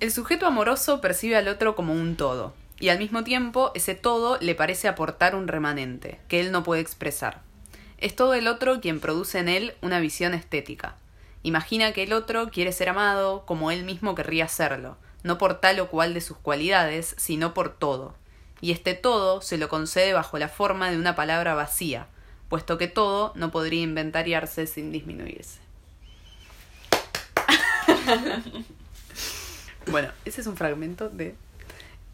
El sujeto amoroso percibe al otro como un todo, y al mismo tiempo ese todo le parece aportar un remanente, que él no puede expresar. Es todo el otro quien produce en él una visión estética. Imagina que el otro quiere ser amado como él mismo querría serlo, no por tal o cual de sus cualidades, sino por todo. Y este todo se lo concede bajo la forma de una palabra vacía, puesto que todo no podría inventariarse sin disminuirse. bueno, ese es un fragmento de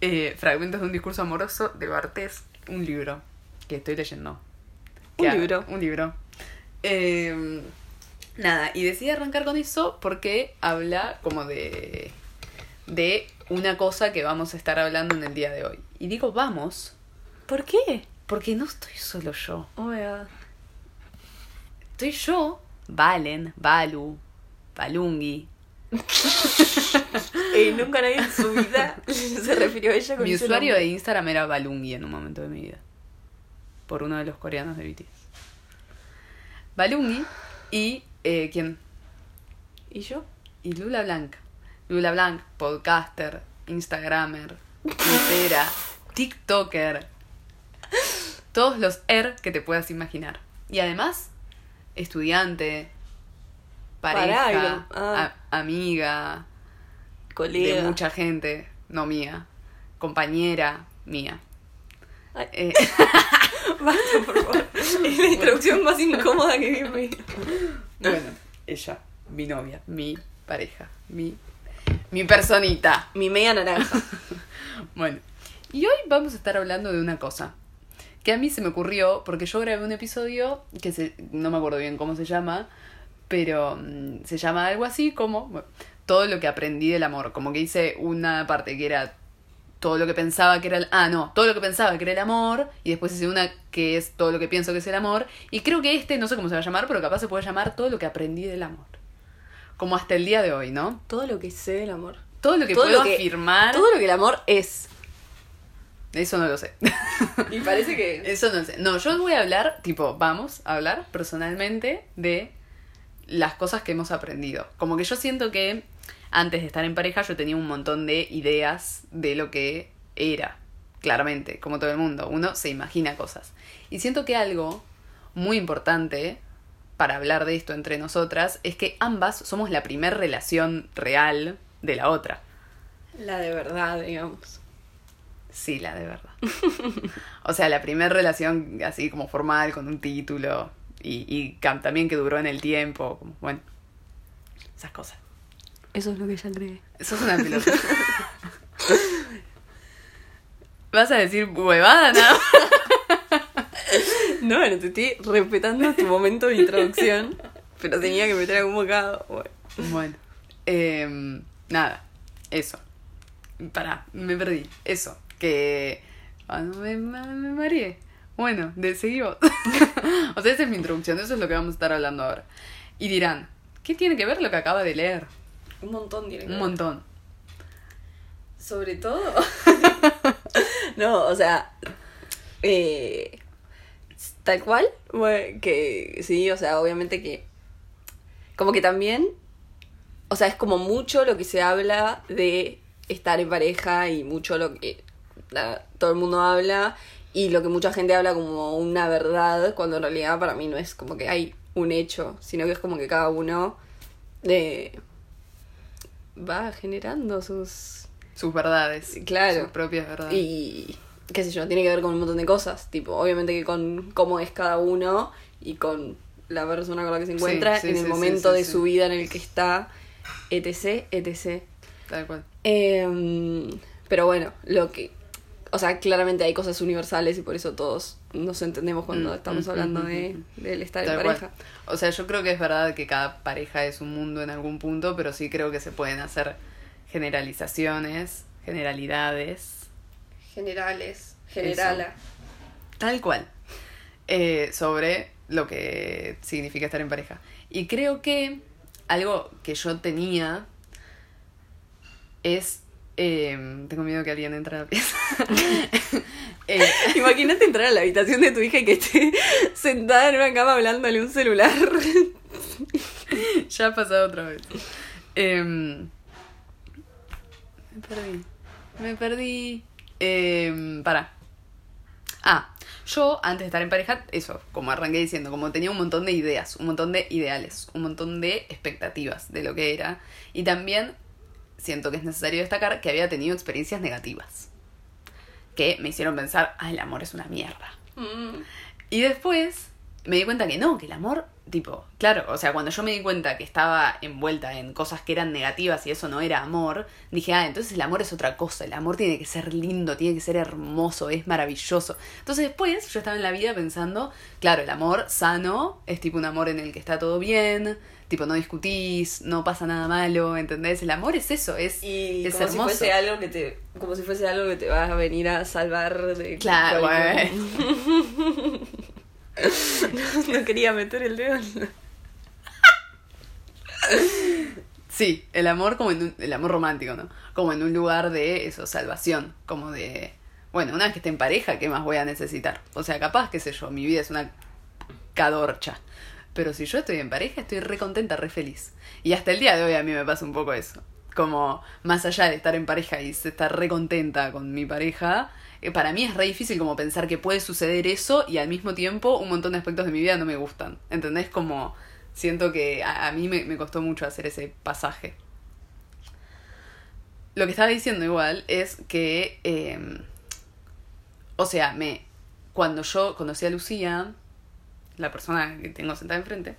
eh, Fragmentos de un discurso amoroso de Bartés, un libro que estoy leyendo. Un Que libro. Un libro. Eh, nada, y decidí arrancar con eso porque habla como de, de una cosa que vamos a estar hablando en el día de hoy. Y digo vamos ¿Por qué? porque no estoy solo yo. Oh god. Estoy yo, Valen, Balu, Balungi. Eh, nunca nadie en su vida se refirió a ella con Mi ese usuario de. Instagram era Balungi en un momento de mi vida. Por uno de los coreanos de BTS. Balungi y. Eh, ¿Quién? ¿Y yo? Y Lula Blanc. Lula Blanc, podcaster, Instagramer, Twittera, TikToker. Todos los er que te puedas imaginar. Y además, estudiante, pareja, ah. a- amiga, Colega. de mucha gente, no mía, compañera mía. Eh, Basta, por favor. Es la introducción más incómoda que vi en mi vida. bueno, ella, mi novia, mi pareja, mi, mi personita. Mi media naranja. Bueno, y hoy vamos a estar hablando de una cosa que a mí se me ocurrió porque yo grabé un episodio que se, no me acuerdo bien cómo se llama, pero mm, se llama algo así como bueno, todo lo que aprendí del amor, como que hice una parte que era todo lo que pensaba que era el, ah no, todo lo que pensaba que era el amor y después hice una que es todo lo que pienso que es el amor y creo que este no sé cómo se va a llamar, pero capaz se puede llamar todo lo que aprendí del amor. Como hasta el día de hoy, ¿no? Todo lo que sé del amor. Todo lo que Todo puedo lo que- afirmar, Todo lo que el amor es. eso no lo sé. Y parece que. Eso no sé. No, yo voy a hablar, tipo, vamos a hablar personalmente de las cosas que hemos aprendido. Como que yo siento que antes de estar en pareja yo tenía un montón de ideas de lo que era. Claramente, como todo el mundo. Uno se imagina cosas. Y siento que algo muy importante para hablar de esto entre nosotras es que ambas somos la primer relación real de la otra. La de verdad, digamos. Sí, la de verdad. o sea, la primera relación así como formal, con un título, y, y también que duró en el tiempo, como, bueno, esas cosas. Eso es lo que ella cree. Eso es una pelota. Vas a decir huevada, ¿no? No, bueno, te estoy respetando tu momento de introducción. Pero tenía que meter algún bocado. Bueno. Bueno, em, nada, eso. Pará, me perdí. Eso, que... ah, no, me, me, me mareé. Bueno, de, seguimos. o sea, esa es mi introducción, eso es lo que vamos a estar hablando ahora. Y dirán, ¿qué tiene que ver lo que acaba de leer? Un montón tiene que Un ver. montón. Sobre todo. no, o sea. eh, tal cual. bueno, que sí, o sea, obviamente que. Como que también. O sea, es como mucho lo que se habla de estar en pareja y mucho lo que la- todo el mundo habla y lo que mucha gente habla como una verdad, cuando en realidad para mí no es como que hay un hecho, sino que es como que cada uno eh, va generando sus Sus verdades. Claro. Sus propias verdades. y qué sé yo, tiene que ver con un montón de cosas, tipo, obviamente que con cómo es cada uno y con la persona con la que se encuentra sí, en el sí, momento de su vida en el que está, etc, etc. Tal cual. Em, pero bueno, lo que o sea, claramente hay cosas universales y por eso todos nos entendemos cuando Mm, estamos mm, hablando mm, de, del estar en pareja. cual. O sea, yo creo que es verdad que cada pareja es un mundo en algún punto, pero sí creo que se pueden hacer generalizaciones, generalidades, Generales, generala. tal cual, eh, sobre lo que significa estar en pareja. Y creo que algo que yo tenía es... eh, tengo miedo que alguien entre a la pieza. Eh, Imagínate entrar a la habitación de tu hija y que esté sentada en una cama hablándole un celular. ya ha pasado otra vez. Em, Me perdí. Me perdí. Eh, para. Ah, yo antes de estar en pareja, eso, como arranqué diciendo, como tenía un montón de ideas, un montón de ideales, un montón de expectativas de lo que era. Y también siento que es necesario destacar que había tenido experiencias negativas. Que me hicieron pensar, ah, el amor es una mierda. Mm. Y después me di cuenta que no, que el amor, tipo, claro, o sea, cuando yo me di cuenta que estaba envuelta en cosas que eran negativas y eso no era amor, dije, ah, entonces el amor es otra cosa, el amor tiene que ser lindo, tiene que ser hermoso, es maravilloso. Entonces después yo estaba en la vida pensando, claro, el amor sano es tipo un amor en el que está todo bien, tipo no discutís, no pasa nada malo, ¿entendés? El amor es eso, es, Y es como hermoso. si fuese algo que te como si fuese algo que te va a venir a salvar de Claro, no, quería meter el dedo en la- Sí, el amor como en un, el amor romántico, ¿no? Como en un lugar de eso, salvación, como de bueno, una vez que esté en pareja, ¿qué más voy a necesitar? O sea, capaz, qué sé yo, mi vida es una cadorcha. Pero si yo estoy en pareja, estoy re contenta, re feliz. Y hasta el día de hoy a mí me pasa un poco eso. Como más allá de estar en pareja y estar re contenta con mi pareja, para mí es re difícil como pensar que puede suceder eso y al mismo tiempo un montón de aspectos de mi vida no me gustan. ¿Entendés? Como siento que a, a mí me, me costó mucho hacer ese pasaje. Lo que estaba diciendo igual es que, eh, o sea, me cuando yo conocí a Lucía, la persona que tengo sentada enfrente,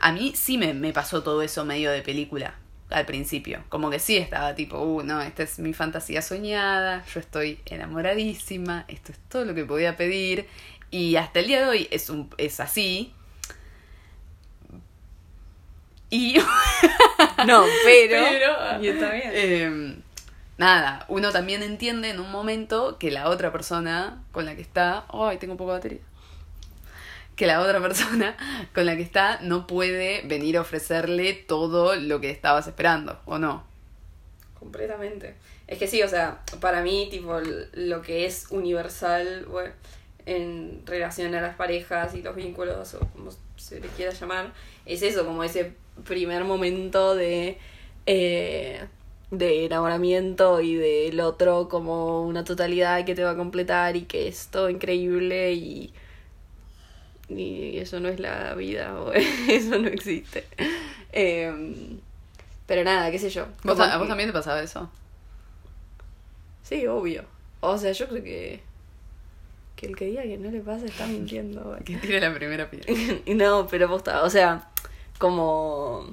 a mí sí me, me pasó todo eso medio de película al principio. Como que sí estaba tipo, uh, no, esta es mi fantasía soñada, yo estoy enamoradísima, esto es todo lo que podía pedir. Y hasta el día de hoy es, un, es así. Y No, pero, Pero- y está bien. eh, nada, uno también entiende en un momento que la otra persona con la que está, ay, tengo poca batería. Que la otra persona con la que está no puede venir a ofrecerle todo lo que estabas esperando, ¿o no? Completamente. Es que sí, o sea, para mí, tipo, lo que es universal bueno, en relación a las parejas y los vínculos, o como se le quiera llamar, es eso, como ese primer momento de, eh, de enamoramiento y del otro como una totalidad que te va a completar y que es todo increíble y, y eso no es la vida, o eso no existe. Em, pero nada, qué sé yo. ¿Vos, ¿A vos también te pasaba eso? Sí, obvio. O sea, yo creo que. Que el que diga que no le pasa está mintiendo. Que tire la primera piedra. no, pero posta, o sea, como.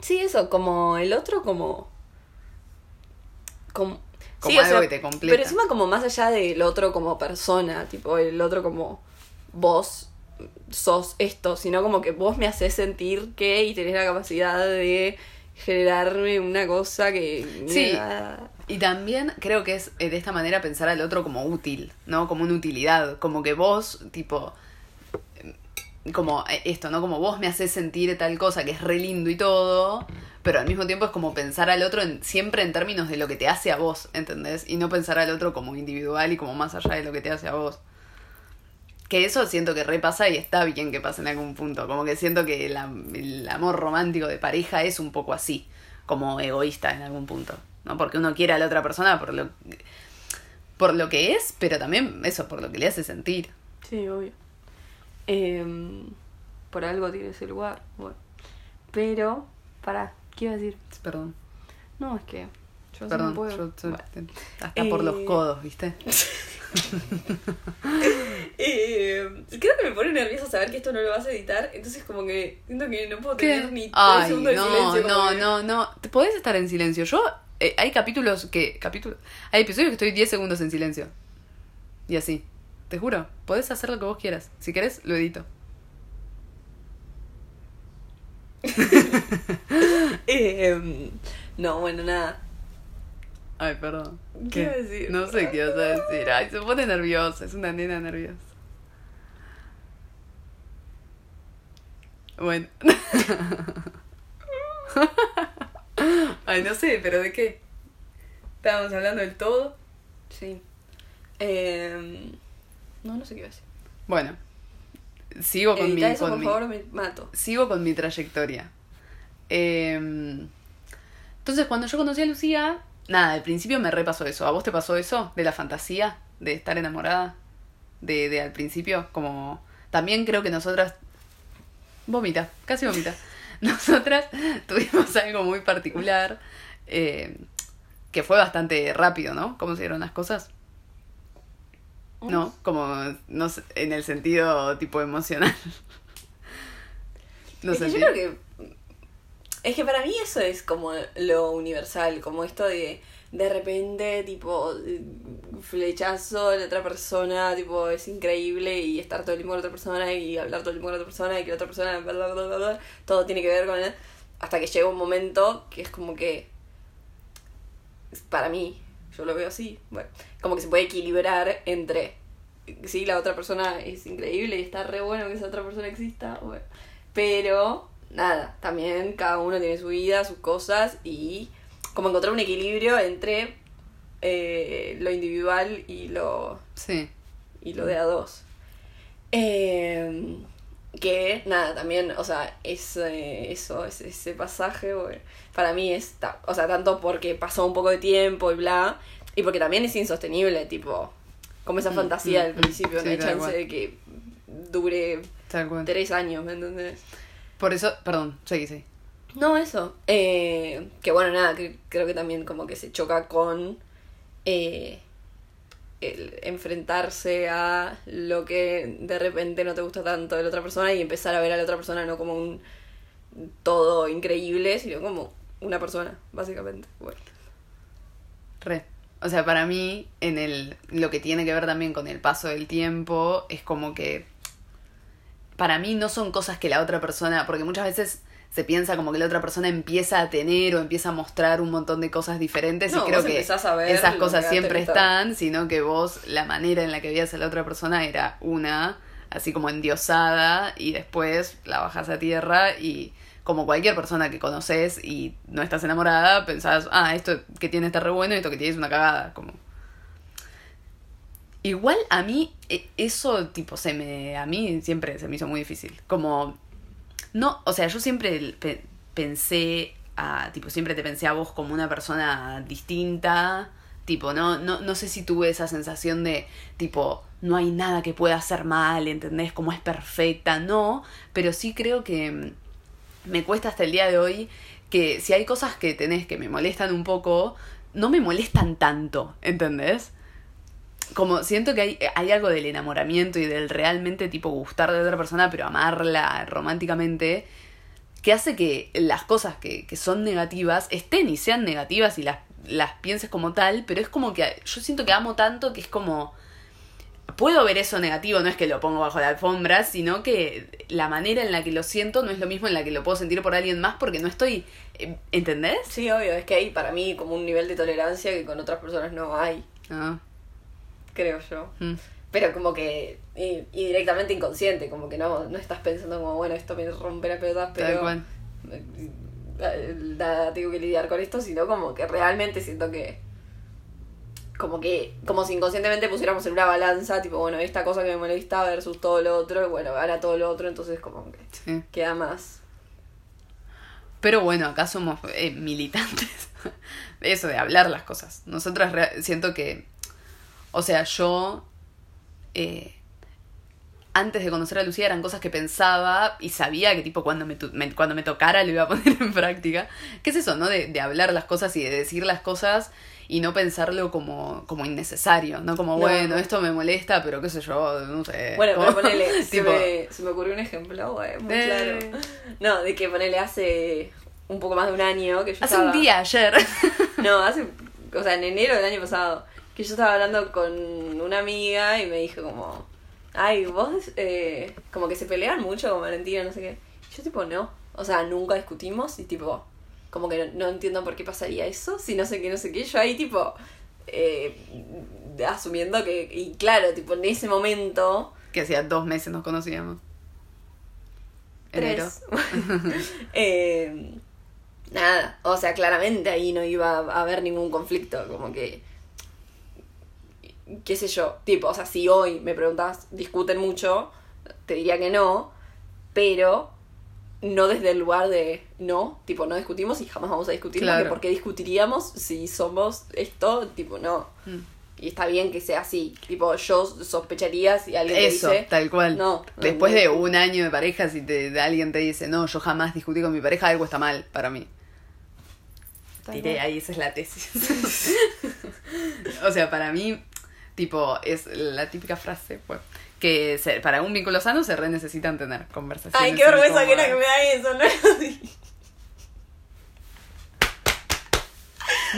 Sí, eso, como el otro, como. Como. Como sí, o algo sea, que te completa. Pero encima, como más allá del otro como persona, tipo, el otro como vos sos esto, sino como que vos me haces sentir que y tenés la capacidad de generarme una cosa que. Sí. Y también creo que es eh, de esta manera pensar al otro como útil, ¿no? Como una utilidad. Como que vos, tipo. eh, Como eh, esto, ¿no? Como vos me haces sentir tal cosa que es re lindo y todo. Pero al mismo tiempo es como pensar al otro en, siempre en términos de lo que te hace a vos, ¿entendés? Y no pensar al otro como individual y como más allá de lo que te hace a vos. Que eso siento que repasa y está bien que pase en algún punto. Como que siento que el, am- el amor romántico de pareja es un poco así, como egoísta en algún punto. ¿No? Porque uno quiere a la otra persona por lo, por lo que es, pero también eso, por lo que le hace sentir. Sí, obvio. Em, por algo tiene ese lugar. Bueno. Pero, pará, ¿qué iba a decir? Perdón, No, es que yo perdón. no puedo. yo- yo- Bueno. hasta por los Eh, codos, ¿viste? Eh, creo que me pone nerviosa saber que esto no lo vas a editar, entonces como que siento que no puedo ¿Qué? tener ni Ay, segundos de no, silencio. no, que- no, no. ¿Te podés estar en silencio? Yo, eh, hay capítulos que, capítulos, hay episodios que estoy 10 segundos en silencio. Y así. Te juro, podés hacer lo que vos quieras. Si querés, lo edito. Em, no, bueno, nada. Ay, perdón. ¿Qué a decir? No sé qué vas a decir. Ay, se pone nerviosa. Es una nena nerviosa. Bueno. Ay, no sé, pero ¿de qué? Estábamos hablando del todo. Sí. Em, no, no sé qué iba a decir. Bueno, sigo con mi. eso, con por mi- favor, me mato. sigo con mi trayectoria. Eh, entonces, cuando yo conocí a Lucía, nada, al principio me repasó eso. ¿A vos te pasó eso? ¿De la fantasía? ¿De estar enamorada? De, de al principio, como... También creo que nosotras... Vomita, casi vomita. Nosotras tuvimos algo muy particular, eh, que fue bastante rápido, ¿no? ¿Cómo se dieron las cosas? No, como no sé, en el sentido tipo emocional. No es que yo creo que. Es que para mí eso es como lo universal, como esto de de repente, tipo, flechazo de otra persona, tipo, es increíble y estar todo el tiempo con otra persona y hablar todo el tiempo con otra persona y que la otra persona, bla, bla, bla, bla, todo tiene que ver con él. Hasta que llega un momento que es como que, para mí, yo lo veo así, bueno, como que se puede equilibrar entre, sí, la otra persona es increíble y está re bueno que esa otra persona exista, bueno, pero nada, también cada uno tiene su vida, sus cosas y como encontrar un equilibrio entre eh, lo individual y lo, Sí. y lo de a dos. Eh, que nada, también, o sea, es, eh, eso, es, ese pasaje, bueno, para mí es, o sea, tanto porque pasó un poco de tiempo y bla, y porque también es insostenible, tipo, como esa Mm, fantasía mm, del mm. principio, Sí, no hay chance cual. de que dure tres años, ¿me entendés? Por eso, perdón, seguí, sí. No, eso. Eh, que bueno, nada, que, creo que también como que se choca con eh, el enfrentarse a lo que de repente no te gusta tanto de la otra persona y empezar a ver a la otra persona no como un todo increíble, sino como una persona, básicamente. Bueno. Re. O sea, para mí, en el, lo que tiene que ver también con el paso del tiempo, es como que para mí no son cosas que la otra persona, porque muchas veces se piensa como que la otra persona empieza a tener o empieza a mostrar un montón de cosas diferentes No, y creo que esas cosas que siempre están, sino que vos la manera en la que veías a la otra persona era una, así como endiosada y después la bajas a tierra y como cualquier persona que conoces y no estás enamorada, pensás, ah, esto que tiene está re bueno y esto que tiene es una cagada, como... Igual a mí e- eso tipo se me a mí siempre se me hizo muy difícil. Como no, o sea, yo siempre pe- pensé a tipo siempre te pensé a vos como una persona distinta, tipo no no no sé si tuve esa sensación de tipo no hay nada que pueda hacer mal, ¿entendés? Como es perfecta, no, pero sí creo que mm, me cuesta hasta el día de hoy que si hay cosas que tenés que me molestan un poco, no me molestan tanto, ¿entendés? Como siento que hay, hay algo del enamoramiento y del realmente tipo gustar de otra persona, pero amarla románticamente, que hace que las cosas que, que son negativas estén y sean negativas y las, las pienses como tal, pero es como que yo siento que amo tanto que es como puedo ver eso negativo, no es que lo pongo bajo la alfombra, sino que la manera en la que lo siento no es lo mismo en la que lo puedo sentir por alguien más porque no estoy, eh, ¿entendés? Sí, obvio, es que hay para mí como un nivel de tolerancia que con otras personas no hay, Ah, creo yo. mm, Pero como que, y, y directamente inconsciente, como que no, no estás pensando como, bueno, esto me rompe las pelotas, tal pero eh, nada, tengo que lidiar con esto, sino como que realmente siento que, como que, como si inconscientemente pusiéramos en una balanza, tipo, bueno, esta cosa que me molesta versus todo lo otro, y bueno, gana todo lo otro, entonces como que Sí. queda más. Pero bueno, acá somos eh, militantes. Eso de hablar las cosas. Nosotras siento que, o sea, yo eh, antes de conocer a Lucía eran cosas que pensaba y sabía que tipo cuando me, me- cuando me tocara lo iba a poner en práctica. ¿Qué es eso, no? De, de hablar las cosas y de decir las cosas y no pensarlo como, como innecesario, ¿no? Como, No. bueno, esto me molesta, pero qué sé yo, no sé. Bueno, pero ponele, se, me, se me ocurrió un ejemplo, güey, muy Eh. claro. No, de que ponele hace un poco más de un año que yo Hace estaba... un día ayer. No, hace, o sea, en enero del año pasado, que yo estaba hablando con una amiga y me dijo como, ay, vos, eh, como que se pelean mucho con Valentina, no sé qué. Y yo tipo, no, o sea, nunca discutimos y tipo, como que no, no entiendo por qué pasaría eso, si no sé qué, no sé qué. Yo ahí tipo, eh, asumiendo que, y claro, tipo, en ese momento... que hacía dos meses nos conocíamos. Enero. Tres. Eh, nada, o sea, claramente ahí no iba a haber ningún conflicto, como que, qué sé yo, tipo, o sea, si hoy me preguntas, discuten mucho, te diría que no, pero no desde el lugar de no, tipo, no discutimos y jamás vamos a discutir. Claro. Porque ¿por qué discutiríamos si somos esto? Tipo, no. Mm. Y está bien que sea así. Tipo, yo sospecharía si alguien Eso, te dice. tal cual. No. Después no, de un año de pareja, si te, de alguien te dice, no, yo jamás discutí con mi pareja, algo está mal para mí. Cual. ahí esa es la tesis. o sea, para mí, tipo, es la típica frase, pues, que se- para un vínculo sano se re necesitan tener conversaciones. Ay, qué vergüenza que era que me da eso, ¿no?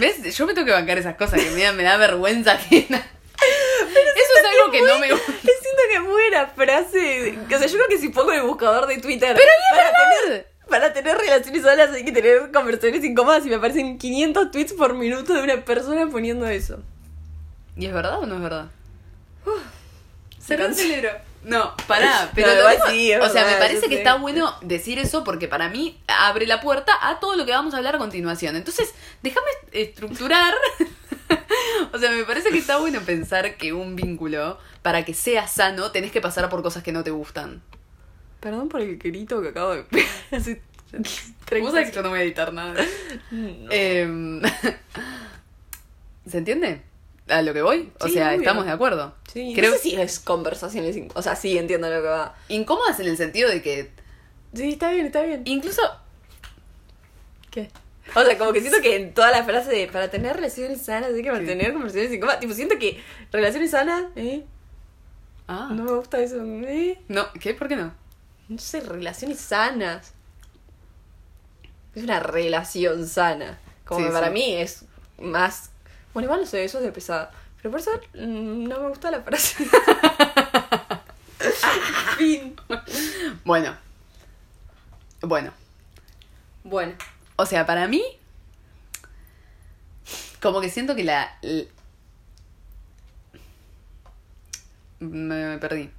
¿Ves? Yo me tengo que bancar esas cosas que me da, me da vergüenza ajena. Eso es algo que no me gusta. Siento que es buena frase. O sea, yo creo que si pongo el buscador de Twitter. Pero para, tener, para tener relaciones solas hay que tener conversaciones incómodas y me aparecen 500 tweets por minuto de una persona poniendo eso. ¿Y es verdad o no es verdad? Se cerebro. No, pará, pero No, sí, o sea, me parece que sé. está bueno decir eso porque para mí abre la puerta a todo lo que vamos a hablar a continuación. Entonces, déjame estructurar. o sea, me parece que está bueno pensar que un vínculo, para que sea sano, tenés que pasar por cosas que no te gustan. Perdón por el grito que acabo de pegar Vos sabés que yo no voy a editar nada. No. Em, ¿Se entiende? A lo que voy. O Sí, sea, obvio. estamos de acuerdo. Sí, Creo no sé si es conversaciones. O sea, sí entiendo lo que va. incómodas en el sentido de que Sí, está bien, está bien. incluso ¿Qué? O sea, como que siento que en toda la frase de para tener relaciones sanas hay que mantener conversaciones incómodas. Tipo, siento que relaciones sanas, ¿eh? Ah. No me gusta eso, ¿eh? No, ¿qué? ¿Por qué no? No sé, relaciones sanas. Es una relación sana. Como Sí, que para mí es más. Bueno, igual no sé, eso es de pesada. Pero por eso mm, no me gusta la frase. fin. Bueno. Bueno. Bueno. O sea, para mí. Como que siento que la. l- Me, me perdí.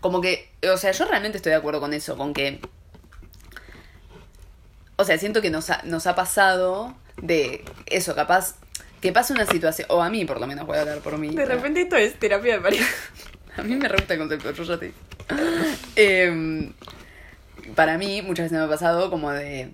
Como que. O sea, yo realmente estoy de acuerdo con eso. Con que. O sea, siento que nos ha, nos ha pasado de eso, capaz. Que pasa una situación. O a mí, por lo menos, voy a hablar por mí. De repente esto es terapia de pareja. A mí me re gusta el concepto, yo ya te. Em, para mí, muchas veces me ha pasado como de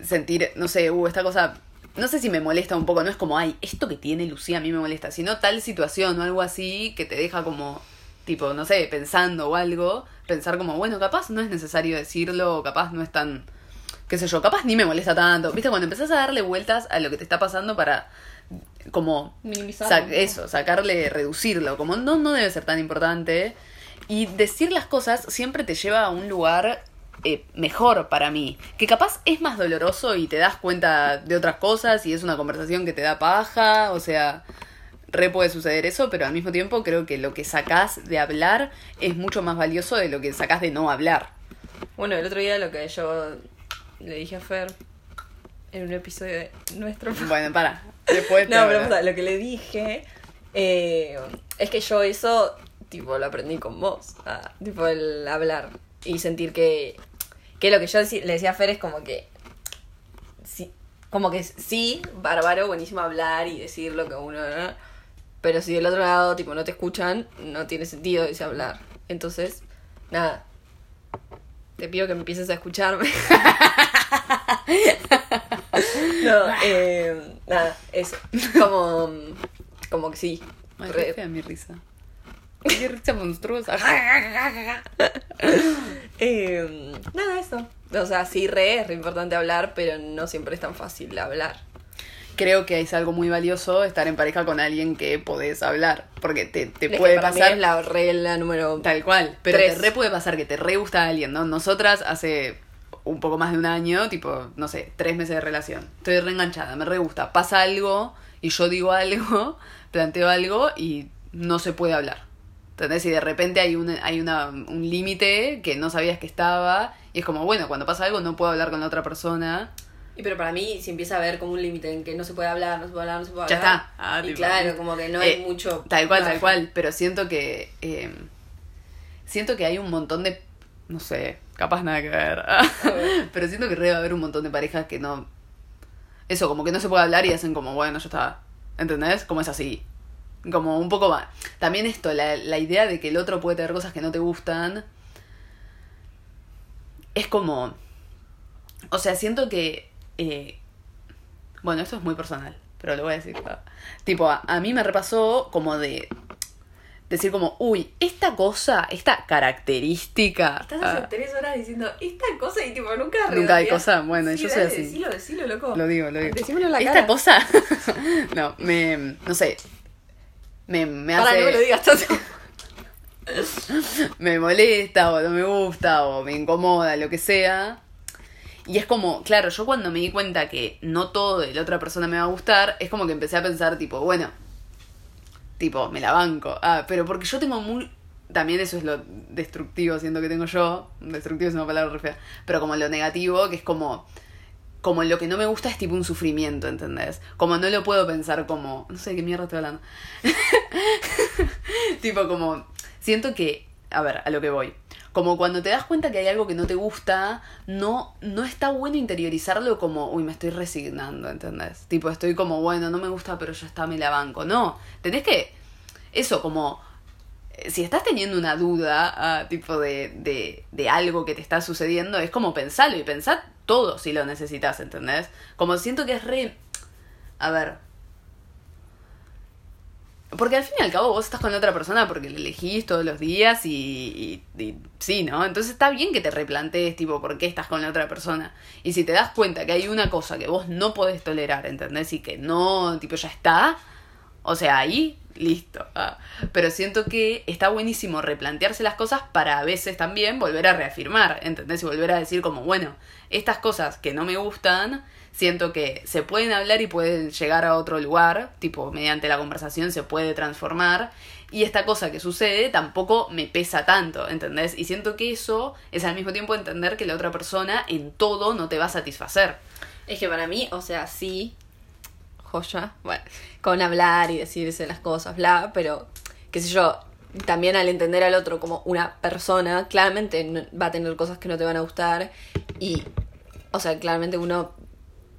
sentir, no sé, uh, esta cosa, no sé si me molesta un poco, no es como, ay, esto que tiene Lucía a mí me molesta, sino tal situación o algo así que te deja como, tipo, no sé, pensando o algo, pensar como, bueno, capaz no es necesario decirlo, o capaz no es tan, qué sé yo, capaz ni me molesta tanto. Viste, cuando empezás a darle vueltas a lo que te está pasando para, como, Minimizar. Eso, sacarle, reducirlo, como no, no debe ser tan importante. Y decir las cosas siempre te lleva a un lugar eh, mejor para mí, que capaz es más doloroso y te das cuenta de otras cosas y es una conversación que te da paja, o sea, re puede suceder eso, pero al mismo tiempo creo que lo que sacás de hablar es mucho más valioso de lo que sacás de no hablar. Bueno, el otro día lo que yo le dije a Fer en un episodio de nuestro Bueno, para, después No, pero lo que le dije eh, es que yo eso, tipo, lo aprendí con vos. ah, tipo, el hablar y sentir que, que lo que yo le decía a Fer es como que, sí, como que sí, bárbaro, buenísimo hablar y decir lo que uno... ¿no? Pero si del otro lado, tipo, no te escuchan, no tiene sentido ese hablar. Entonces, nada. Te pido que empieces a escucharme. no, eh, nada, eso. Como, como que sí. Ay, re- fea mi risa. Qué risa monstruosa. Eh, nada, eso. O sea, sí, re, es re importante hablar, pero no siempre es tan fácil hablar. creo que es algo muy valioso estar en pareja con alguien que podés hablar. Porque te, te Es que puede para mí pasar. es la regla número... Tal cual. Pero Tres. te re puede pasar que te re gusta a alguien, ¿no? Nosotras hace un poco más de un año, tipo, no sé, tres meses de relación. Estoy re enganchada, me re gusta. Pasa algo y yo digo algo, planteo algo y no se puede hablar. ¿Entendés? Y de repente hay, un, hay una, un límite que no sabías que estaba. Y es como, bueno, cuando pasa algo no puedo hablar con la otra persona. Y pero para mí, si empieza a haber como un límite en que no se puede hablar, no se puede hablar, no se puede Ya hablar. está. Ah, y claro, como que no hay eh, mucho... Tal cual, tal cual. Pero siento que. eh, siento que hay un montón de. No sé, capaz nada que ver. pero siento que re va a haber un montón de parejas que no. Eso, como que no se puede hablar y hacen como, bueno, ya está. ¿Entendés? Como es así. Como un poco más. También esto, la, la idea de que el otro puede tener cosas que no te gustan. es como, o sea, siento que, eh, bueno, esto es muy personal, pero lo voy a decir. Tipo, a, a mí me repasó como de decir como, uy, esta cosa, esta característica. Estás ah, hace tres horas diciendo esta cosa y tipo nunca Nunca hay cosa, bueno, yo soy dale, así. Decilo, decilo, loco. Lo digo, lo digo. Decímelo en la Esta cara. cosa. no, me. No sé. Me, me hace. Para, no me lo digas tanto. me molesta o no me gusta o me incomoda, lo que sea. Y es como, claro, yo cuando me di cuenta que no todo de la otra persona me va a gustar, es como que empecé a pensar, tipo, bueno, tipo, me la banco. Ah, pero porque yo tengo muy. También eso es lo destructivo, siento que tengo yo. Destructivo es una palabra re. Pero como lo negativo, que es como. Como lo que no me gusta es tipo un sufrimiento, ¿entendés? Como no lo puedo pensar como. No sé qué mierda estoy hablando. tipo como. Siento que. A ver, a lo que voy. Como cuando te das cuenta que hay algo que no te gusta, no, no está bueno interiorizarlo como, uy, me estoy resignando, ¿entendés? Tipo, estoy como, bueno, no me gusta, pero ya está, me la banco. No, tenés que, eso, como, eh, si estás teniendo una duda, ah, tipo, de, de, de algo que te está sucediendo, es como pensarlo y pensar todo si lo necesitas, ¿entendés? Como siento que es re... A ver, porque al fin y al cabo vos estás con otra persona porque la elegís todos los días y, y- y sí, ¿no? Entonces está bien que te replantees, tipo, por qué estás con la otra persona. Y si te das cuenta que hay una cosa que vos no podés tolerar, ¿entendés? Y que no, tipo, ya está. O sea, ahí, listo. Ah. Pero siento que está buenísimo replantearse las cosas para a veces también volver a reafirmar, ¿entendés? Y volver a decir como, bueno, estas cosas que no me gustan, siento que se pueden hablar y pueden llegar a otro lugar, tipo, mediante la conversación se puede transformar. Y esta cosa que sucede tampoco me pesa tanto, ¿entendés? Y siento que eso es al mismo tiempo entender que la otra persona en todo no te va a satisfacer. Es que para mí, o sea, sí, joya, bueno, con hablar y decirse las cosas, bla, pero, qué sé yo, también al entender al otro como una persona, claramente no- va a tener cosas que no te van a gustar y, o sea, claramente uno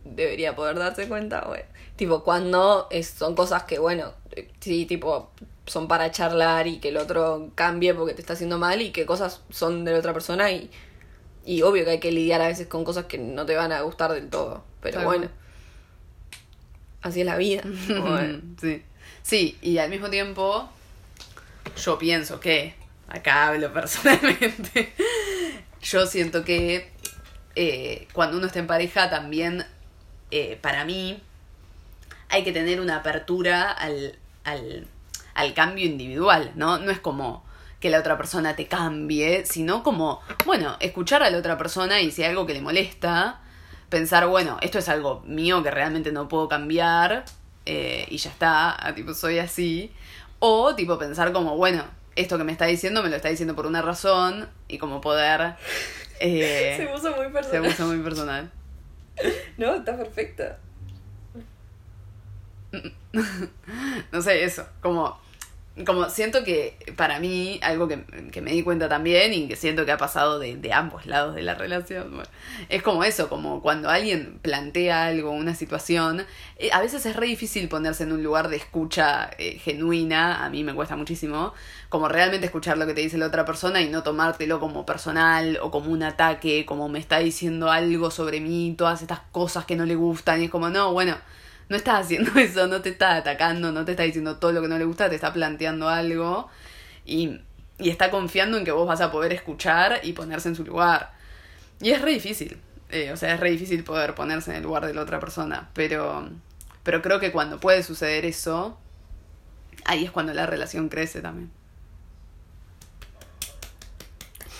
debería poder darse cuenta, bueno, tipo, cuando es- son cosas que, bueno, eh, sí, tipo, son para charlar y que el otro cambie porque te está haciendo mal y que cosas son de la otra persona y, y obvio que hay que lidiar a veces con cosas que no te van a gustar del todo, pero bueno. Así es la vida. Sí. Sí, y al mismo tiempo, yo pienso que, acá hablo personalmente, yo siento que eh, cuando uno está en pareja también, eh, para mí, hay que tener una apertura al, al, al cambio individual, ¿no? No es como que la otra persona te cambie, sino como, bueno, escuchar a la otra persona y si hay algo que le molesta, pensar, bueno, esto es algo mío que realmente no puedo cambiar eh, y ya está, ah, tipo, soy así. O tipo pensar como, bueno, esto que me está diciendo me lo está diciendo por una razón y como poder... eh, Se puso muy se personal. puso muy personal. No, está perfecta. no sé, eso, como, como siento que para mí, algo que, que me di cuenta también y que siento que ha pasado de, de ambos lados de la relación, bueno, es como eso, como cuando alguien plantea algo, una situación, eh, a veces es re difícil ponerse en un lugar de escucha eh, genuina, a mí me cuesta muchísimo, como realmente escuchar lo que te dice la otra persona y no tomártelo como personal o como un ataque, como me está diciendo algo sobre mí, todas estas cosas que no le gustan y es como, no, bueno no estás haciendo eso, no te está atacando, no te está diciendo todo lo que no le gusta, te está planteando algo y, y está confiando en que vos vas a poder escuchar y ponerse en su lugar. Y es re difícil, eh, o sea, es re difícil poder ponerse en el lugar de la otra persona, pero, pero creo que cuando puede suceder eso, ahí es cuando la relación crece también.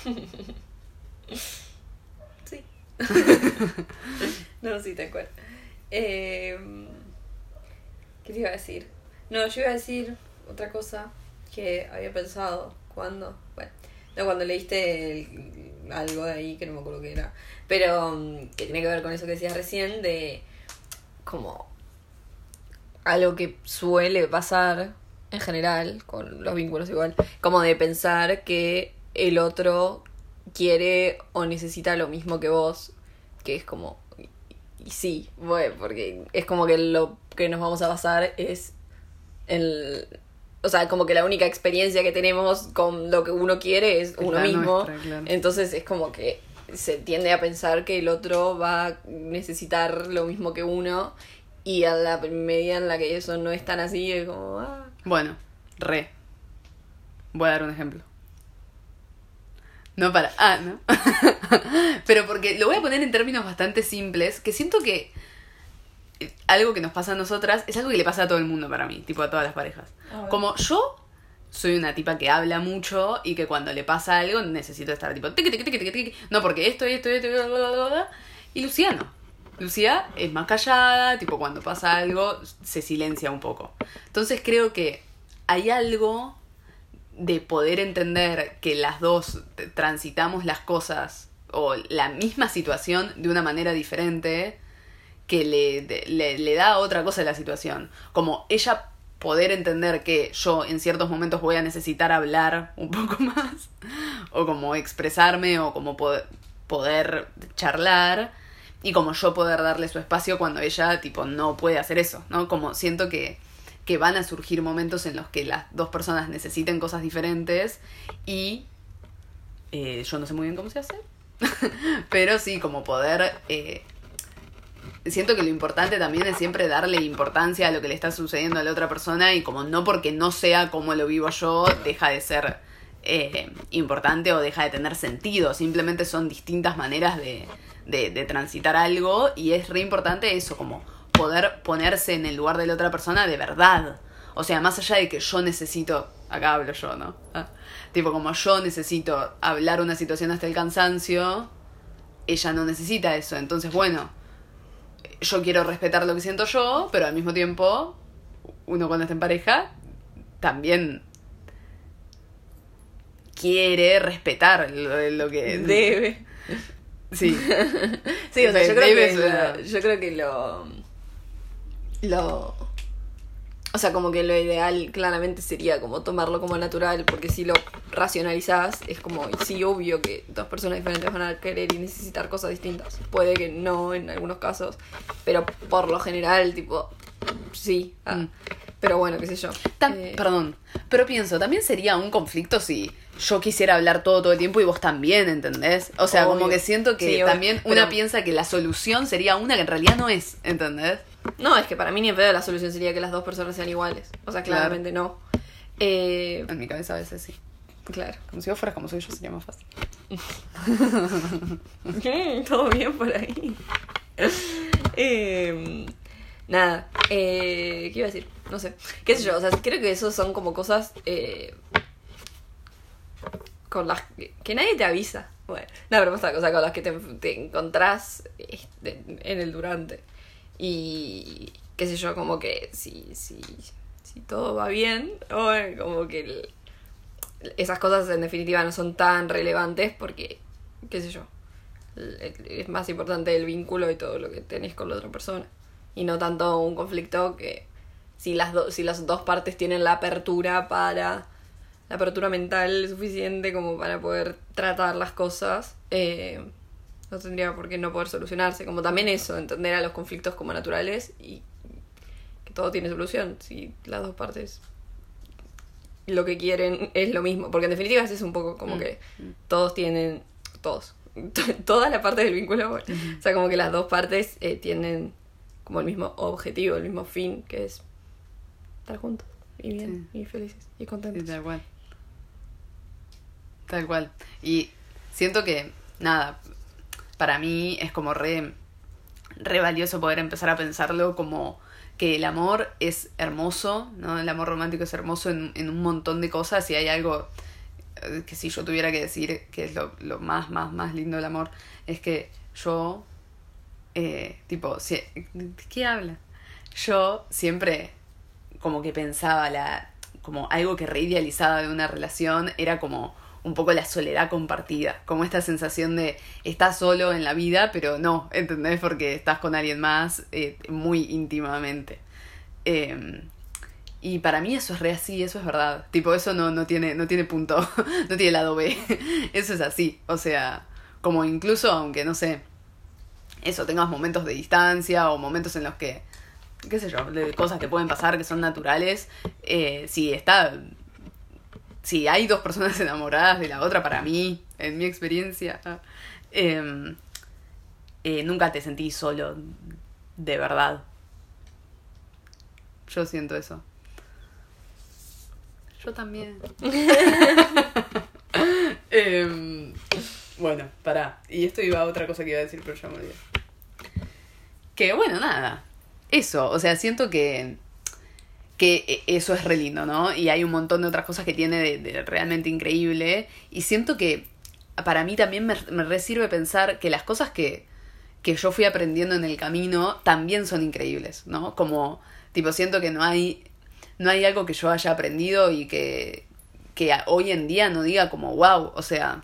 Sí. no, sí, tal cual. Eh, ¿Qué te iba a decir? No, yo iba a decir otra cosa que había pensado cuando. Bueno, no, cuando leíste algo de ahí que no me acuerdo qué era. Pero mm, que tiene que ver con eso que decías recién de como algo que suele pasar en general con los vínculos igual, como de pensar que el otro quiere o necesita lo mismo que vos, que es como y, sí, bueno, porque es como que lo que nos vamos a basar es el o sea, como que la única experiencia que tenemos con lo que uno quiere es Es uno la mismo. nuestra, claro. Entonces es como que se tiende a pensar que el otro va a necesitar lo mismo que uno y a la medida en la que eso no es tan así es como... Ah. Bueno, re. Voy a dar un ejemplo. No para. Ah, ¿no? Pero porque lo voy a poner en términos bastante simples, que siento que eh, algo que nos pasa a nosotras es algo que le pasa a todo el mundo para mí, tipo a todas las parejas. Como yo soy una tipa que habla mucho y que cuando le pasa algo necesito estar tipo tiqui, tiqui, tiqui, tiqui, no porque esto y esto y esto bla, bla, bla, bla. y Luciano Lucía es más callada, tipo cuando pasa algo se silencia un poco. Entonces creo que hay algo de poder entender que las dos transitamos las cosas o la misma situación de una manera diferente que le, le, le da otra cosa a la situación. Como ella poder entender que yo en ciertos momentos voy a necesitar hablar un poco más o como expresarme o como poder, poder charlar y como yo poder darle su espacio cuando ella tipo no puede hacer eso, ¿no? Como siento que que van a surgir momentos en los que las dos personas necesiten cosas diferentes y eh, yo no sé muy bien cómo se hace, pero sí, como poder... Eh, siento que lo importante también es siempre darle importancia a lo que le está sucediendo a la otra persona y como no porque no sea como lo vivo yo, deja de ser eh, importante o deja de tener sentido, simplemente son distintas maneras de, de, de transitar algo y es re importante eso, como poder ponerse en el lugar de la otra persona de verdad. O sea, más allá de que yo necesito, acá hablo yo, ¿no? Ah, tipo, como yo necesito hablar una situación hasta el cansancio, ella no necesita eso. Entonces, bueno, yo quiero respetar lo que siento yo, pero al mismo tiempo, uno cuando está en pareja, también quiere respetar lo, lo que Debe. Sí. Sí, o sea, yo creo, que lo, yo creo que lo. Lo. O sea, como que lo ideal claramente sería como tomarlo como natural, porque si lo racionalizás, es como, sí, obvio que dos personas diferentes van a querer y necesitar cosas distintas. Puede que no en algunos casos, pero por lo general, tipo, sí. ah. Mm. Pero bueno, qué sé yo. Eh, Perdón, pero pienso, también sería un conflicto si yo quisiera hablar todo todo el tiempo y vos también, ¿entendés? O sea, como Obvio. que siento que Sí, obvio, también pero- una piensa que la solución sería una que en realidad no es, ¿entendés? No, es que para mí ni en pedo la solución sería que las dos personas sean iguales. O sea, Claro. claramente no. Eh, En mi cabeza a veces sí. claro. Como si vos fueras como soy yo sería más fácil. Todo bien por ahí. Eh, nada, eh, ¿qué iba a decir? No sé. ¿Qué sé yo? O sea, creo que eso son como cosas eh, con las que, que nadie te avisa. Bueno, no, pero pasa, o sea, con las que te, te encontrás este, en el durante. Y qué sé yo, como que si, si, si todo va bien, bueno, como que esas cosas en definitiva no son tan relevantes porque, qué sé yo, es más importante el vínculo y todo lo que tenés con la otra persona. Y no tanto un conflicto que si las, si las dos partes tienen la apertura para la apertura mental suficiente como para poder tratar las cosas, eh, no tendría por qué no poder solucionarse. Como también eso, entender a los conflictos como naturales y que todo tiene solución si las dos partes lo que quieren es lo mismo. Porque en definitiva es un poco como Mm. que todos tienen, todos, toda la parte del vínculo, bueno, o sea, como que las dos partes eh, tienen como el mismo objetivo, el mismo fin, que es estar juntos y bien y felices y Sí, contentos. tal cual. Tal cual. Y siento que, nada, para mí es como re, valioso poder empezar a pensarlo como que el amor es hermoso, ¿no? El amor romántico es hermoso en, en un montón de cosas y hay algo eh, que si yo tuviera que decir que es lo, lo más, más, más lindo del amor, es que yo, eh, tipo, si, ¿de qué habla? Yo siempre como que pensaba la como algo que reidealizaba de una relación era como un poco la soledad compartida, como esta sensación de estás solo en la vida, pero no, ¿entendés? Porque estás con alguien más eh, muy íntimamente. Eh, y para mí eso es re así, eso es verdad. Tipo, eso no, no, tiene, no tiene punto, no tiene lado B. Eso es así. O sea, como incluso aunque, no sé, eso, tengas momentos de distancia o momentos en los que, qué sé yo, de cosas que pueden pasar que son naturales, eh, si está, si hay dos personas enamoradas de la otra, para mí, en mi experiencia, em, eh, nunca te sentís solo de verdad. Yo siento eso. Yo también. Em, bueno, pará. Y esto iba a otra cosa que iba a decir, pero ya me olvidé. Que bueno, nada. Eso, o sea, siento que que eso es re lindo, ¿no? Y hay un montón de otras cosas que tiene de, realmente increíble. Y siento que para mí también me, me pensar que las cosas que, que yo fui aprendiendo en el camino también son increíbles, ¿no? Como, tipo, siento que no hay, no hay algo que yo haya aprendido y que, que hoy en día no diga como, wow, o sea,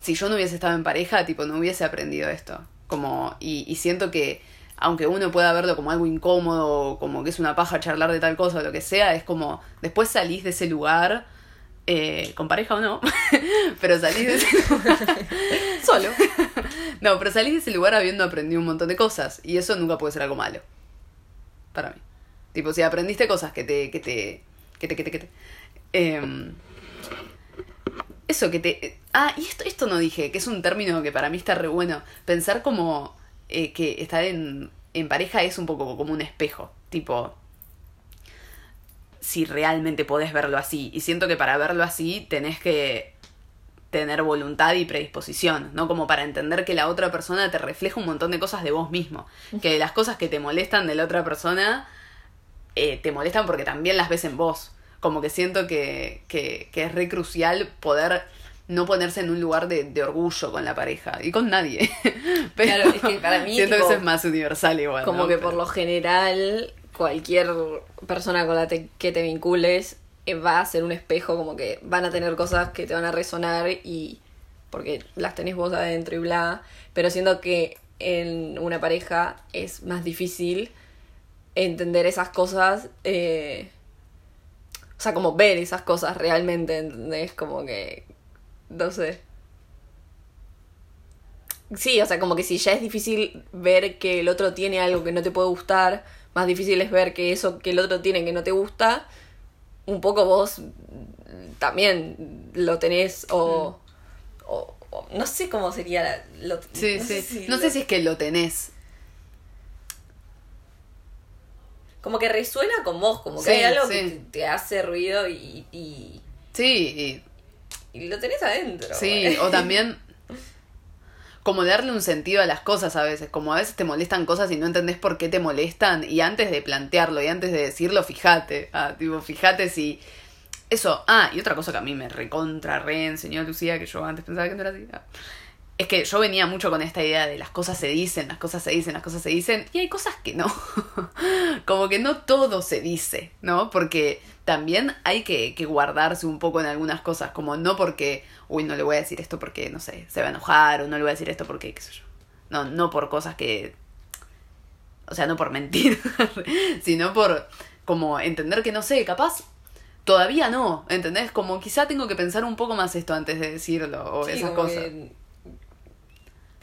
si yo no hubiese estado en pareja, tipo, no hubiese aprendido esto. Como, y, y siento que aunque uno pueda verlo como algo incómodo, como que es una paja charlar de tal cosa o lo que sea, es como después salís de ese lugar, eh, con pareja o no, pero salís de ese lugar solo. no, pero salís de ese lugar habiendo aprendido un montón de cosas y eso nunca puede ser algo malo. Para mí. Tipo, si aprendiste cosas que te... que te... que te... que te... Que te eh, eso que te... Ah, y esto, esto no dije, que es un término que para mí está re bueno. Pensar como eh, que estar en, en pareja es un poco como un espejo. Tipo, si realmente podés verlo así. Y siento que para verlo así tenés que tener voluntad y predisposición, ¿no? Como para entender que la otra persona te refleja un montón de cosas de vos mismo. Que las cosas que te molestan de la otra persona eh, te molestan porque también las ves en vos. Como que siento que, que, que es re crucial poder no ponerse en un lugar de, de orgullo con la pareja y con nadie. Pero Claro, es que para mí, siento tipo, que eso es más universal igual. Como ¿no? que Pero- por lo general, cualquier persona con la te- que te vincules eh, va a ser un espejo, como que van a tener cosas que te van a resonar y porque las tenés vos adentro y bla. Pero siento que en una pareja es más difícil entender esas cosas. eh, o sea, como ver esas cosas realmente, ¿entendés? Como que. No sé. Sí, o sea, como que si ya es difícil ver que el otro tiene algo que no te puede gustar, más difícil es ver que eso que el otro tiene que no te gusta, un poco vos también lo tenés o, o- o- no sé cómo sería la- lo, Sí, no sí. sé si no lo- sé si es que lo tenés. como que resuena con vos, como que Sí, hay algo sí. que te, te hace ruido y, y, Sí, y lo tenés adentro. sí. O también como darle un sentido a las cosas a veces. Como a veces te molestan cosas y no entendés por qué te molestan. Y antes de plantearlo y antes de decirlo, fíjate. Ah, tipo, fíjate si... Eso, ah, y otra cosa que a mí me recontra re enseñó Lucía, que yo antes pensaba que no era así. ah, Es que yo venía mucho con esta idea de las cosas se dicen, las cosas se dicen, las cosas se dicen, y hay cosas que no. Como que no todo se dice, ¿no? Porque también hay que, que guardarse un poco en algunas cosas, como no porque, uy, no le voy a decir esto porque, no sé, se va a enojar, o no le voy a decir esto porque, qué sé yo. No, no por cosas que... O sea, no por mentir, sino por como entender que, no sé, capaz todavía no, ¿entendés? Como quizá tengo que pensar un poco más esto antes de decirlo, o Sí, esas cosas. que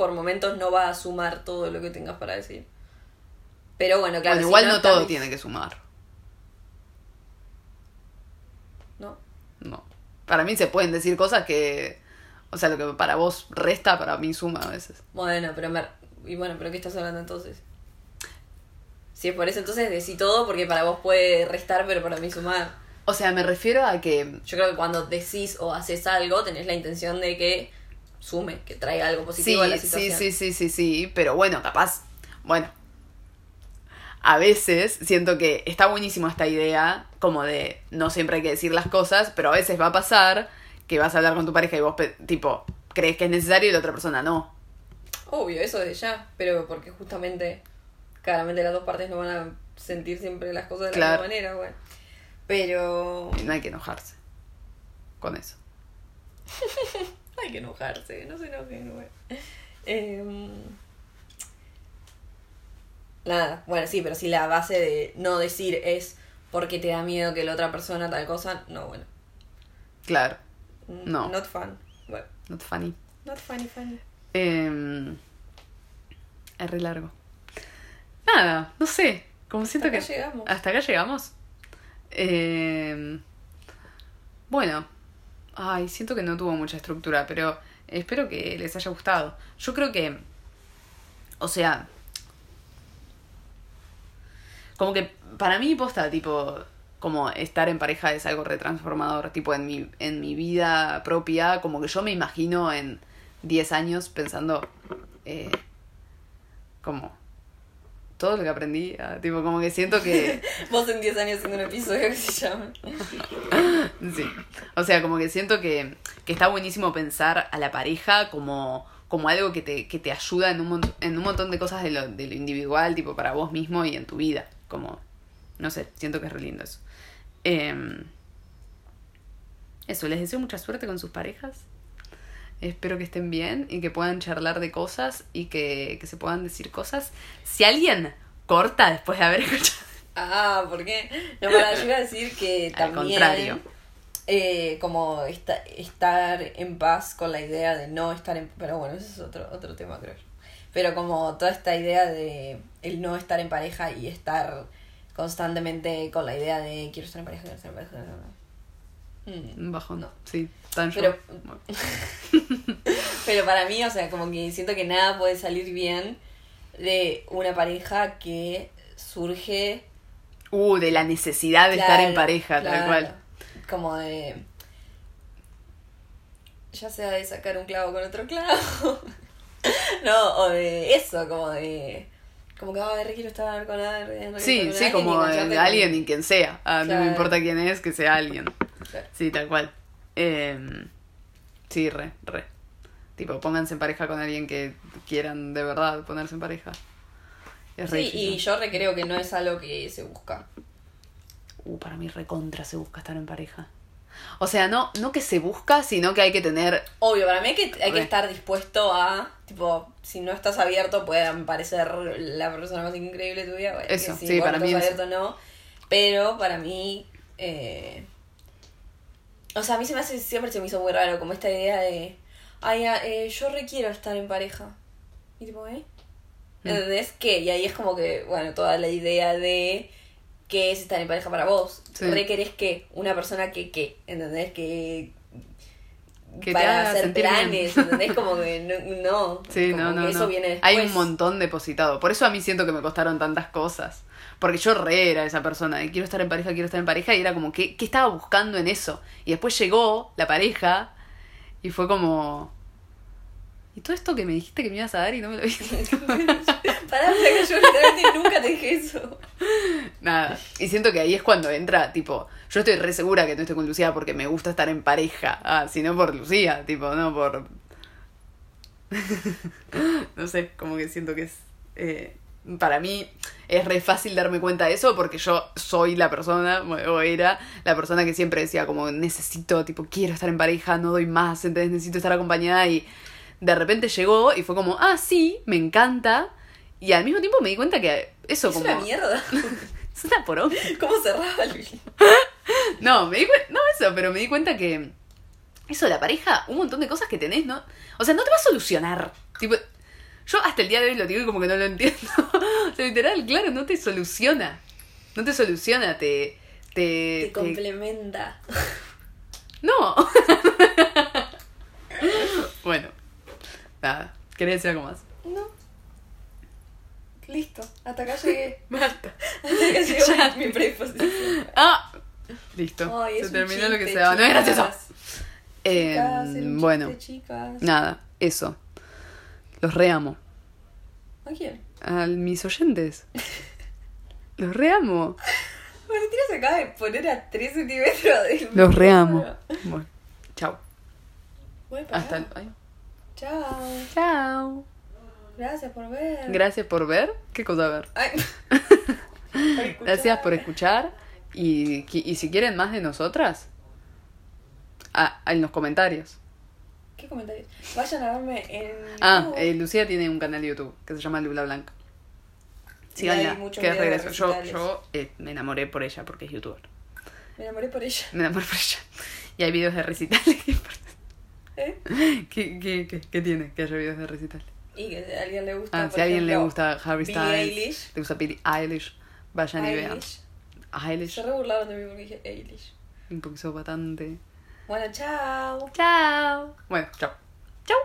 por momentos no va a sumar todo lo que tengas para decir. Pero bueno, claro. bueno, si igual no, estás- todo tiene que sumar. ¿no? No. Para mí se pueden decir cosas que. O sea, lo que para vos resta, para mí suma a veces. Bueno, pero me- y bueno, pero ¿qué estás hablando entonces? Si es por eso, entonces decí todo porque para vos puede restar, pero para mí sumar. O sea, me refiero a que. Yo creo que cuando decís o haces algo, tenés la intención de que sume, que traiga algo positivo a la Sí, sí, situación. sí, sí, sí, sí. Pero bueno, capaz. Bueno. A veces siento que está buenísimo esta idea, como de no siempre hay que decir las cosas, pero a veces va a pasar que vas a hablar con tu pareja y vos, tipo, crees que es necesario y la otra persona no. Obvio, eso de ya, pero porque justamente, claramente las dos partes no van a sentir siempre las cosas de la Claro. misma manera, bueno. Pero Y no hay que enojarse con eso. hay que enojarse, no se enojen, güey. Em, nada, bueno, sí, pero si la base de no decir es porque te da miedo que la otra persona tal cosa, no, bueno. Claro, Mm, No. Not fun. Bueno, not funny. not funny, funny. Eh, es re largo. Nada, no sé. Como siento Hasta que. acá llegamos. Hasta acá llegamos. Eh, bueno. Ay, siento que no tuvo mucha estructura, pero espero que les haya gustado. Yo creo que, o sea, como que para mí posta, tipo, como estar en pareja es algo retransformador, tipo en mi, en mi vida propia, como que yo me imagino en 10 años pensando, eh, como, todo lo que aprendí, ah, tipo, como que siento que... Vos en 10 años haciendo un episodio que se llama. Sí. O sea, como que siento que, que está buenísimo pensar a la pareja como, como algo que te, que te ayuda en un, en un montón de cosas de lo, de lo individual, tipo para vos mismo y en tu vida. Como, no sé, siento que es re lindo eso. Em, eso, les deseo mucha suerte con sus parejas. Espero que estén bien y que puedan charlar de cosas y que, que se puedan decir cosas. Si alguien corta después de haber escuchado. Ah, ¿por qué? No, para, yo iba a decir que Al también... contrario. eh, como esta- estar en paz con la idea de no estar en... Pero bueno, ese es otro, otro tema, creo yo. Pero como toda esta idea de el no estar en pareja y estar constantemente con la idea de quiero estar en pareja, quiero estar en pareja. Mm. No. Sí, tan. Pero- Pero para mí, o sea, como que siento que nada puede salir bien de una pareja que surge Uh, de la necesidad de estar en Claro, pareja, tal claro. cual. Como de. Ya sea de sacar un clavo con otro clavo. no, o de eso, como de. Como que, ay, re quiero estar con alguien. Sí, sí, como de alguien y quien sea. Ah, No Claro. me importa quién es, que sea alguien. Claro. Sí, tal cual. Eh, sí, re, re. Tipo, pónganse en pareja con alguien que quieran de verdad ponerse en pareja. Es Sí, y yo re creo que no es algo que se busca. Uh, para mí recontra se busca estar en pareja. O sea, no, no que se busca, sino que hay que tener Obvio, para mí hay que, hay que estar dispuesto a, tipo, si no estás abierto, puede parecer la persona más increíble de tu vida. bueno, Eso, que si sí, para mí estás abierto no. Pero para mí, eh, o sea, a mí se me hace, siempre se me hizo muy raro como esta idea de, ay, ah, eh, yo requiero estar en pareja. Y tipo, ¿eh? Mm. ¿Entendés qué? Y ahí es como que, bueno, toda la idea de qué es estar en pareja para vos. Sí. Re querés que una persona que, ¿qué? ¿Entendés? Que Que te para haga hacer bien. planes, ¿entendés? Como que no, no Sí, como no, no, que eso no. viene después. Hay un montón depositado. Por eso a mí siento que me costaron tantas cosas. Porque yo re era esa persona de quiero estar en pareja, quiero estar en pareja. Y era como, ¿qué, qué estaba buscando en eso? Y después llegó la pareja y fue como... ¿Y todo esto que me dijiste que me ibas a dar y no me lo diste? Pará, o sea, que yo literalmente nunca te dije eso. Nada. Y siento que ahí es cuando entra, tipo, yo estoy re segura que no estoy con Lucía porque me gusta estar en pareja. Ah, sino por Lucía, tipo, no por. no sé, como que siento que es. eh, para mí es re fácil darme cuenta de eso porque yo soy la persona, o era la persona que siempre decía como necesito, tipo, quiero estar en pareja, no doy más, entonces necesito estar acompañada y de repente llegó y fue como, ah, sí, me encanta. Y al mismo tiempo me di cuenta que eso Es como... una mierda. Es una poronga. ¿Cómo cerraba el? No, me di cuen- No, eso, pero me di cuenta que. Eso, la pareja, un montón de cosas que tenés, ¿no? O sea, no te va a solucionar. Tipo. Yo hasta el día de hoy lo digo y como que no lo entiendo. o sea, literal, claro, no te soluciona. No te soluciona, te. Te. Te complementa. No. bueno. Nada. ¿Querés decir algo más? No. Listo. Hasta acá llegué. Basta. Hasta acá llegó Ya. mi predisposición. Ah. Listo. Ay, Se terminó lo que se daba. No es gracioso. chicas. Eh, Chicas, era un bueno. chicas. Nada, eso. Los reamo. ¿A quién? A mis oyentes. Los reamo. Valentina se acaba de poner a 3 centímetros del Los reamo. Bueno, chao. Hasta el... ay. Chao. Chao. Gracias por ver. Gracias por ver. ¿Qué cosa ver? Ay. Por escuchar. Gracias por escuchar. Y, y si quieren más de nosotras, ah, en los comentarios. ¿Qué comentarios? Vayan a verme en. Ah, eh, Lucía tiene un canal de YouTube que se llama Lula Blanca. Síganla, que es regreso. Yo, yo eh, me enamoré por ella porque es youtuber. Me enamoré por ella. Me enamoré por ella. Y hay videos de recitales. ¿Eh? ¿Qué, qué, qué, qué tiene que haya videos de recitales? Y que a alguien le gusta. Ah, por si a alguien le gusta Harry Styles, Eilish. le gusta Billie Eilish, vayan y vean. Eilish. Eilish, Se re burlaron de mí porque dije Eilish. un poquito bastante. Bueno, chao. Chao. Bueno, chao. Chao.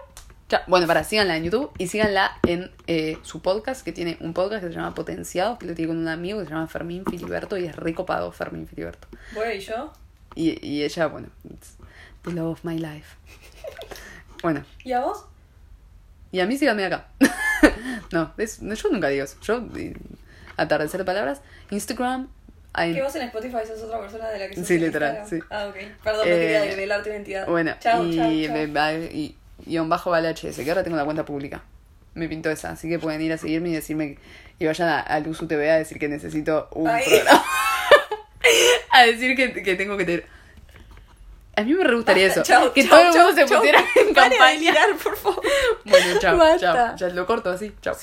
Chao. Bueno, para, síganla en YouTube y síganla en eh, su podcast, que tiene un podcast que se llama Potenciados, que lo tiene con un amigo que se llama Fermín Filiberto y es recopado Fermín Filiberto. Bueno, ¿y yo? Y, y ella, bueno, it's the love of my life. Bueno, ¿Y a vos? y a mí síganme acá. no, es- no, yo nunca digo eso. Yo, eh, atardecer de palabras, Instagram. Hay- Que vos en Spotify sos otra persona de la que sos Sí, literal, sí. Ah, ok. Perdón, no Eh, quería revelar tu identidad. Bueno, chao, y, chao, chao. y guion bajo vale HS, que ahora tengo la cuenta pública. Me pintó esa, así que pueden ir a seguirme y decirme y vayan a, a Luzu TV a decir que necesito un Ay. programa. a decir que, que tengo que tener. A mí me re gustaría eso. Basta, chao, que chao, todo el mundo se pusiera en campaña. delirar, por favor. Bueno, chao, chao. Ya lo corto así, chao.